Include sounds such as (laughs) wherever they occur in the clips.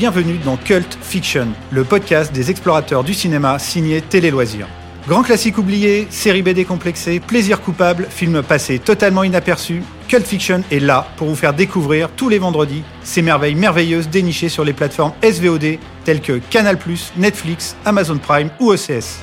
bienvenue dans Cult Fiction, le podcast des explorateurs du cinéma signé Télé Loisirs. Grand classique oublié, série B décomplexée, plaisir coupable, film passé totalement inaperçu, Cult Fiction est là pour vous faire découvrir tous les vendredis ces merveilles merveilleuses dénichées sur les plateformes SVOD telles que Canal+, Netflix, Amazon Prime ou OCS.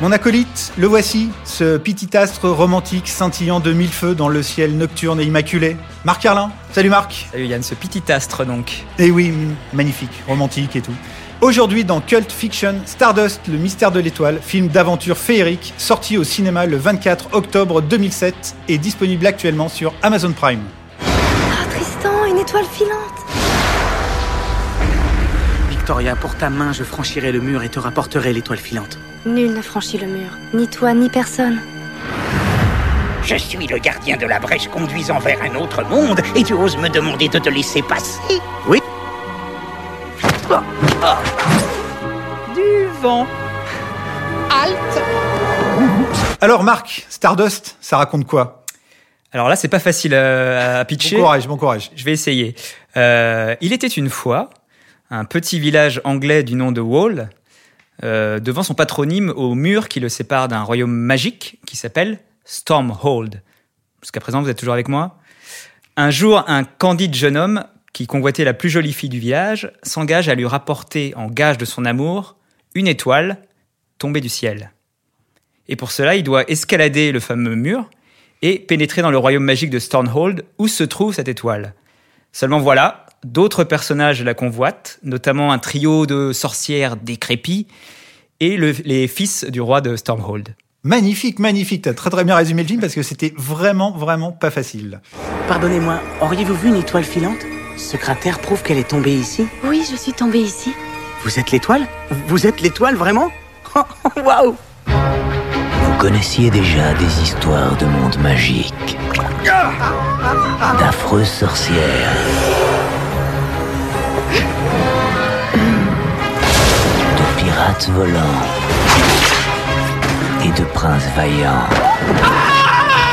Mon acolyte, le voici, ce petit astre romantique scintillant de mille feux dans le ciel nocturne et immaculé. Marc Carlin. Salut Marc. Salut Yann, ce petit astre donc. Eh oui, magnifique, romantique et tout. Aujourd'hui dans Cult Fiction, Stardust, le mystère de l'étoile, film d'aventure féerique, sorti au cinéma le 24 octobre 2007 et disponible actuellement sur Amazon Prime. Ah, Tristan, une étoile filante Victoria, pour ta main, je franchirai le mur et te rapporterai l'étoile filante. Nul n'a franchi le mur. Ni toi, ni personne. Je suis le gardien de la brèche conduisant vers un autre monde et tu oses me demander de te laisser passer Oui Du vent. Alors Marc, Stardust, ça raconte quoi? Alors là, c'est pas facile euh, à pitcher. Bon courage, bon courage. Je vais essayer. Euh, il était une fois un petit village anglais du nom de Wall, euh, devant son patronyme au mur qui le sépare d'un royaume magique qui s'appelle Stormhold. Jusqu'à présent, vous êtes toujours avec moi Un jour, un candide jeune homme qui convoitait la plus jolie fille du village s'engage à lui rapporter en gage de son amour une étoile tombée du ciel. Et pour cela, il doit escalader le fameux mur et pénétrer dans le royaume magique de Stormhold où se trouve cette étoile. Seulement voilà, d'autres personnages la convoitent, notamment un trio de sorcières décrépies et le- les fils du roi de Stormhold. Magnifique, magnifique. T'as très très bien résumé le film parce que c'était vraiment, vraiment pas facile. Pardonnez-moi, auriez-vous vu une étoile filante? Ce cratère prouve qu'elle est tombée ici. Oui, je suis tombée ici. Vous êtes l'étoile? Vous êtes l'étoile, vraiment? (laughs) Waouh Vous connaissiez déjà des histoires de monde magique, d'affreuses sorcières, pirates volants et de princes vaillants.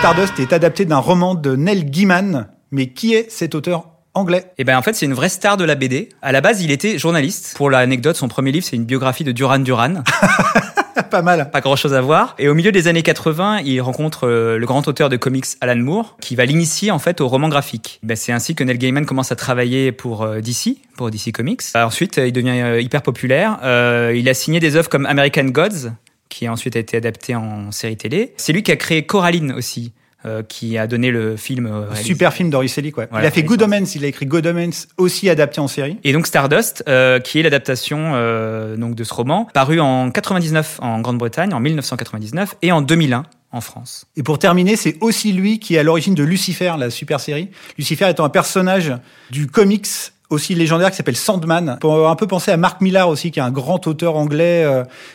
Stardust est adapté d'un roman de Neil Gaiman, mais qui est cet auteur anglais? Et ben en fait, c'est une vraie star de la BD. À la base, il était journaliste. Pour l'anecdote, son premier livre, c'est une biographie de Duran Duran. (laughs) Pas mal. Pas grand chose à voir. Et au milieu des années 80, il rencontre euh, le grand auteur de comics Alan Moore, qui va l'initier en fait au roman graphique. Ben, c'est ainsi que Neil Gaiman commence à travailler pour euh, DC, pour DC Comics. Euh, ensuite, il devient hyper populaire. Euh, il a signé des œuvres comme American Gods, qui a ensuite été adapté en série télé. C'est lui qui a créé Coraline aussi, euh, qui a donné le film. euh. Super film d'Henry Selick, ouais. Voilà, il a fait Good Omens, il a écrit Good Omens, aussi adapté en série. Et donc Stardust, euh, qui est l'adaptation euh, donc de ce roman, paru en 99 en Grande-Bretagne, en 1999 et en 2001 en France. Et pour terminer, c'est aussi lui qui est à l'origine de Lucifer, la super série. Lucifer étant un personnage du comics aussi légendaire qui s'appelle Sandman. Pour un peu penser à Mark Millar aussi, qui est un grand auteur anglais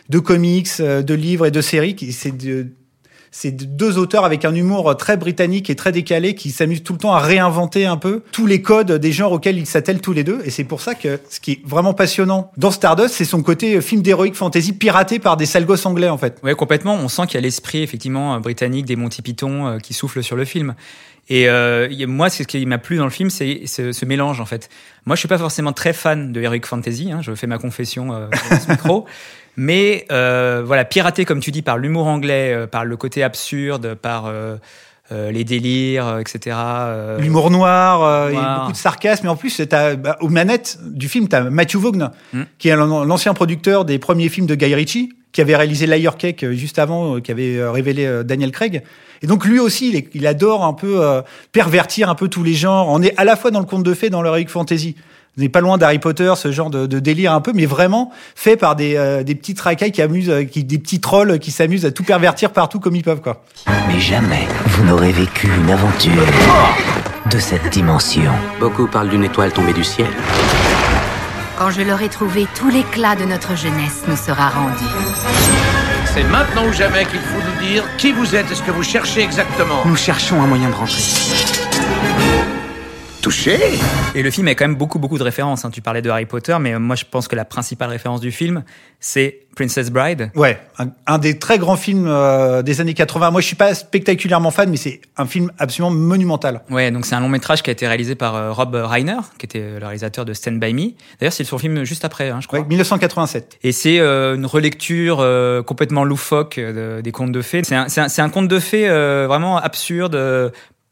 de comics, de livres et de séries. qui- C'est c'est deux auteurs avec un humour très britannique et très décalé qui s'amusent tout le temps à réinventer un peu tous les codes des genres auxquels ils s'attellent tous les deux. Et c'est pour ça que ce qui est vraiment passionnant dans Stardust, c'est son côté film d'héroïque fantasy piraté par des sales gosses anglais en fait. Ouais, complètement. On sent qu'il y a l'esprit effectivement euh, britannique des Monty Python euh, qui souffle sur le film. Et euh, moi, ce qui m'a plu dans le film, c'est ce, ce mélange en fait. Moi, je suis pas forcément très fan de heroic fantasy. Hein, je fais ma confession euh, dans ce micro. (laughs) Mais euh, voilà, piraté comme tu dis par l'humour anglais, euh, par le côté absurde, par euh, euh, les délires, euh, etc. euh, L'humour noir, euh, il y a Noir. beaucoup de sarcasme. Et en plus, t'as, bah, aux manettes du film, tu as Matthew Vaughn, Mm. qui est l'an- l'ancien producteur des premiers films de Guy Ritchie, qui avait réalisé Layer Cake juste avant, qui avait révélé Daniel Craig. Et donc lui aussi, il, est- il adore un peu euh, pervertir un peu tous les genres. On est à la fois dans le conte de fées, dans l'heroic fantasy. On n'est pas loin d'Harry Potter, ce genre de, de délire un peu, mais vraiment fait par des, euh, des petits racailles qui amusent, euh, qui, des petits trolls qui s'amusent à tout pervertir partout comme ils peuvent, quoi. Mais jamais vous n'aurez vécu une aventure de cette dimension. Beaucoup parlent d'une étoile tombée du ciel. Quand je l'aurai trouvé, tout l'éclat de notre jeunesse nous sera rendu. C'est maintenant ou jamais qu'il faut nous dire qui vous êtes et ce que vous cherchez exactement. Nous cherchons un moyen de rentrer. Touché. Et le film a quand même beaucoup, beaucoup de références. hein. Tu parlais de Harry Potter, mais moi, je pense que la principale référence du film, c'est Princess Bride. Ouais, un, un des très grands films euh, des années 80. Moi, je suis pas spectaculairement fan, mais c'est un film absolument monumental. Ouais, donc c'est un long métrage qui a été réalisé par euh, Rob Reiner, qui était euh, le réalisateur de Stand By Me. D'ailleurs, c'est son film juste après, hein, je crois. Ouais, 1987. Et c'est euh, une relecture euh, complètement loufoque euh, de- des contes de fées. C'est un, conte de fées euh, vraiment absurde.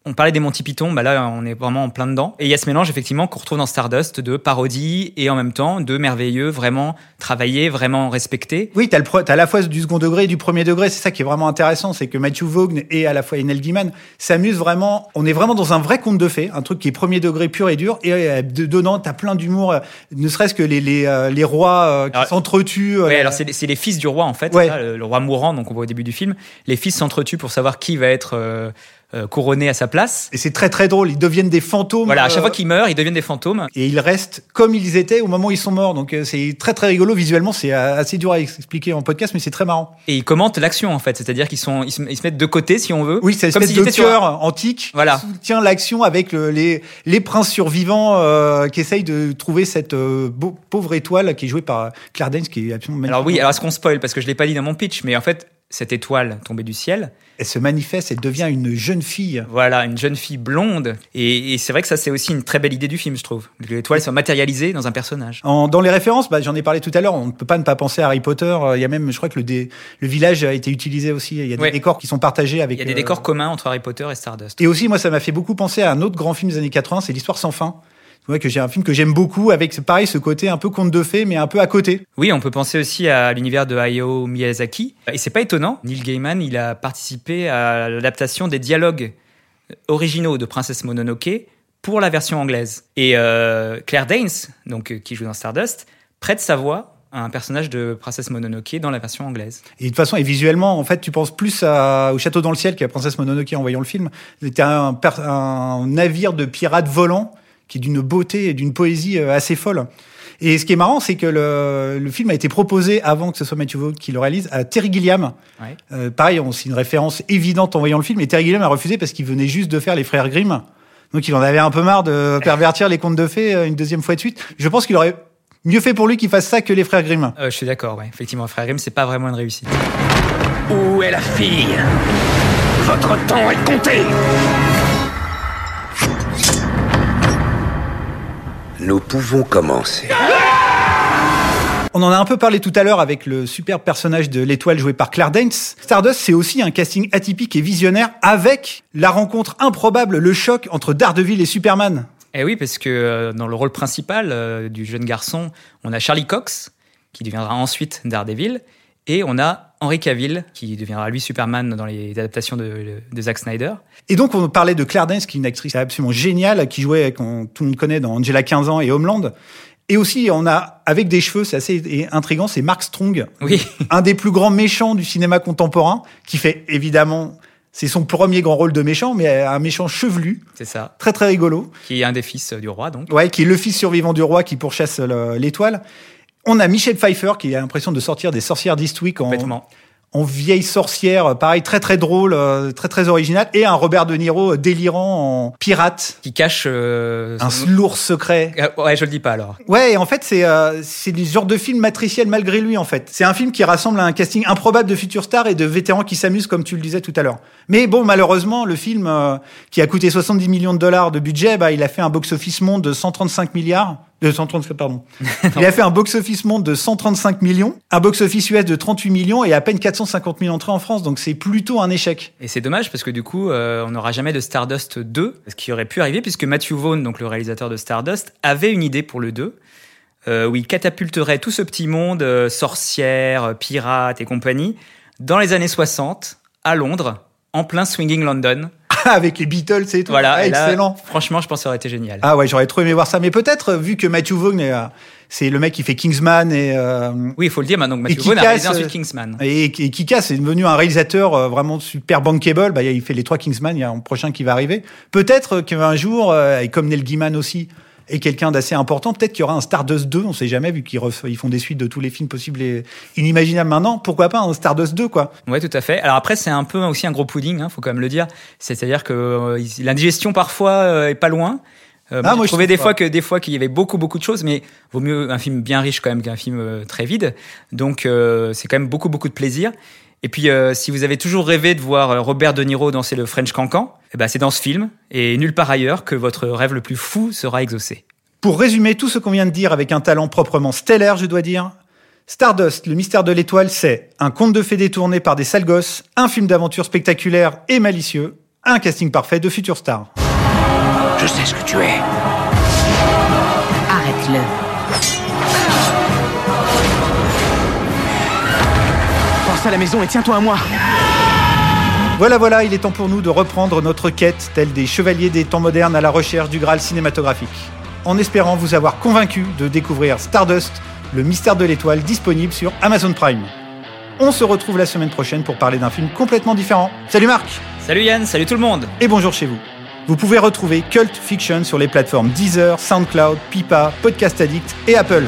On parlait des Monty Python, bah là on est vraiment en plein dedans. Et il y a ce mélange effectivement qu'on retrouve dans Stardust de parodie et en même temps de merveilleux, vraiment travaillé, vraiment respecté. Oui, t'as le pro- t'as à la fois du second degré et du premier degré. C'est ça qui est vraiment intéressant, c'est que Matthew Vaughn et à la fois Neil Gaiman s'amusent vraiment. On est vraiment dans un vrai conte de fées, un truc qui est premier degré pur et dur. Et euh, de- dedans, t'as plein d'humour. euh, Ne serait-ce que les les, euh, les rois euh, qui s'entretuent. euh, Ouais, alors c'est les- c'est les fils du roi en fait, Ouais. ça, le, le roi mourant, donc on voit au début du film. Les fils s'entretuent pour savoir qui va être euh, euh, couronné à sa place. Et c'est très très drôle. Ils deviennent des fantômes. Voilà, à chaque euh, fois qu'ils meurent, ils deviennent des fantômes. et ils restent comme ils étaient au moment où ils sont morts. Donc euh, c'est très très rigolo visuellement. C'est euh, assez dur à expliquer en podcast, mais c'est très marrant. Et ils commentent l'action en fait, c'est-à-dire qu'ils sont, ils se, ils se mettent de côté si on veut. Oui, c'est une espèce de sur cœur un- antique Voilà. qui soutient l'action avec le- les, les princes survivants euh, qui essayent de trouver cette euh, beau- pauvre étoile qui est jouée par Claire Danes, qui est absolument magnifique. Alors oui, alors est-ce qu'on spoil? Parce que je l'ai pas dit dans mon pitch, mais en fait cette étoile tombée du ciel, Elle se manifeste, elle devient une jeune fille. voilà, une jeune fille blonde, et, et c'est vrai que ça c'est aussi une très belle idée du film, je trouve. Que l'étoile soit matérialisée dans un personnage. En- dans les références, bah, j'en ai parlé tout à l'heure, on ne peut pas ne pas penser à Harry Potter. Euh, Il y a même, je crois que le, dé- le village a été utilisé aussi. Il y a des Ouais. décors qui sont partagés avec. Il y a des euh, décors communs entre Harry Potter et Stardust. Et aussi, moi, ça m'a fait beaucoup penser à un autre grand film des années 80, c'est l'histoire sans fin. Vrai que j'ai un film que j'aime beaucoup avec, pareil, ce côté un peu conte de fées, mais un peu à côté. Oui, on peut penser aussi à l'univers de Hayao Miyazaki. Et c'est pas étonnant, Neil Gaiman, il a participé à l'adaptation des dialogues originaux de Princesse Mononoke pour la version anglaise. Et euh, Claire Danes, donc euh, qui joue dans Stardust, prête sa voix à un personnage de Princesse Mononoke dans la version anglaise. Et de toute façon, et visuellement, en fait, tu penses plus à, au Château dans le ciel qu'à Princesse Mononoke en voyant le film. C'était un, un navire de pirates volants qui est d'une beauté et d'une poésie euh, assez folle. Et ce qui est marrant, c'est que le, le film a été proposé avant que ce soit Matthew Vaughn qui le réalise à Terry Gilliam. Ouais. Euh, pareil, on- c'est une référence évidente en voyant le film. Et Terry Gilliam a refusé parce qu'il venait juste de faire les frères Grimm. Donc il en avait un peu marre de (laughs) pervertir les contes de fées euh, une deuxième fois de suite. Je pense qu'il aurait mieux fait pour lui qu'il fasse ça que les frères Grimm. Euh, je suis d'accord, ouais. effectivement, Frère Grimm, c'est pas vraiment une réussite. Où est la fille? Votre temps est compté Nous pouvons commencer. On en a un peu parlé tout à l'heure avec le super personnage de l'étoile joué par Claire Danes. Stardust, c'est aussi un casting atypique et visionnaire avec la rencontre improbable, le choc entre Daredevil et Superman. Eh oui, parce que euh, dans le rôle principal euh, du jeune garçon, on a Charlie Cox, qui deviendra ensuite Daredevil, et on a Henry Cavill, qui deviendra lui Superman dans les adaptations de, de Zack Snyder. Et donc, on parlait de Claire Danes, qui est une actrice absolument géniale, qui jouait, qu'on tout le monde connaît dans Angela 15 ans et Homeland. Et aussi, on a, avec des cheveux, c'est assez intriguant, c'est Mark Strong, Oui, un des plus grands méchants du cinéma contemporain, qui fait évidemment, c'est son premier grand rôle de méchant, mais un méchant chevelu, c'est ça, très très rigolo. qui est un des fils du roi, donc. Ouais, qui est le fils survivant du roi qui pourchasse le- l'étoile. On a Michelle Pfeiffer qui a l'impression de sortir des sorcières d'Eastwick en, en vieille sorcière, pareil, très très drôle, euh, très très original, et un Robert De Niro délirant en pirate, Qui cache. euh, un son- lourd secret. Euh, Ouais, je le dis pas alors. Ouais, et en fait, c'est euh, c'est du genre de film matriciel malgré lui, en fait. C'est un film qui rassemble un casting improbable de futurs stars et de vétérans qui s'amusent, comme tu le disais tout à l'heure. Mais bon, malheureusement, le film, euh, qui a coûté 70 millions de dollars de budget, bah, il a fait un box-office monde de 135 milliards. 135, pardon. (laughs) il a fait un box-office monde de 135 millions, un box-office US de 38 millions et à peine 450 000 entrées en France. Donc c'est plutôt un échec. Et c'est dommage parce que du coup, euh, on n'aura jamais de Stardust 2, ce qui aurait pu arriver puisque Matthew Vaughn, donc le réalisateur de Stardust, avait une idée pour le 2, euh, où il catapulterait tout ce petit monde, euh, sorcières, euh, pirates et compagnie, dans les années 60, à Londres, en plein swinging London. (laughs) Avec les Beatles et tout. Voilà, Ah, et là, excellent. franchement, je pense que ça aurait été génial. Ah ouais, j'aurais trop aimé voir ça. Mais peut-être, euh, vu que Matthew Vaughn, est, euh, c'est le mec qui fait Kingsman et, euh, Oui, il faut le dire maintenant que Matthew Vaughn a réalisé euh, ensuite Kingsman. et, et Kikas est devenu un réalisateur euh, vraiment super bankable. Bah, il fait les trois Kingsman, il y a un prochain qui va arriver. Peut-être qu'un jour, euh, et comme Neil Gaiman aussi, est quelqu'un d'assez important, peut-être qu'il y aura un Stardust 2, on sait jamais, vu qu'ils ref- ils font des suites de tous les films possibles et inimaginables maintenant. Pourquoi pas un Stardust 2, quoi? Ouais, tout à fait. Alors après, c'est un peu aussi un gros pudding, hein, faut quand même le dire. C'est-à-dire que euh, l'indigestion parfois euh, est pas loin. Euh, Ah, moi, je trouvais des pas. fois que des fois qu'il y avait beaucoup beaucoup de choses, mais vaut mieux un film bien riche quand même qu'un film euh, très vide. Donc euh, c'est quand même beaucoup beaucoup de plaisir. Et puis euh, si vous avez toujours rêvé de voir euh, Robert De Niro danser le French Cancan, eh ben c'est dans ce film et nulle part ailleurs que votre rêve le plus fou sera exaucé. Pour résumer tout ce qu'on vient de dire avec un talent proprement stellaire, je dois dire, Stardust, le mystère de l'étoile, c'est un conte de fées détourné par des sales gosses, un film d'aventure spectaculaire et malicieux, un casting parfait de futures stars. Je sais ce que tu es. Arrête-le. À la maison et tiens-toi à moi. Voilà, voilà, il est temps pour nous de reprendre notre quête, telle des chevaliers des temps modernes à la recherche du Graal cinématographique. En espérant vous avoir convaincu de découvrir Stardust, le mystère de l'étoile, disponible sur Amazon Prime. On se retrouve la semaine prochaine pour parler d'un film complètement différent. Salut Marc Salut Yann, salut tout le monde. et bonjour chez vous. Vous pouvez retrouver Cult Fiction sur les plateformes Deezer, SoundCloud, Pipa, Podcast Addict et Apple.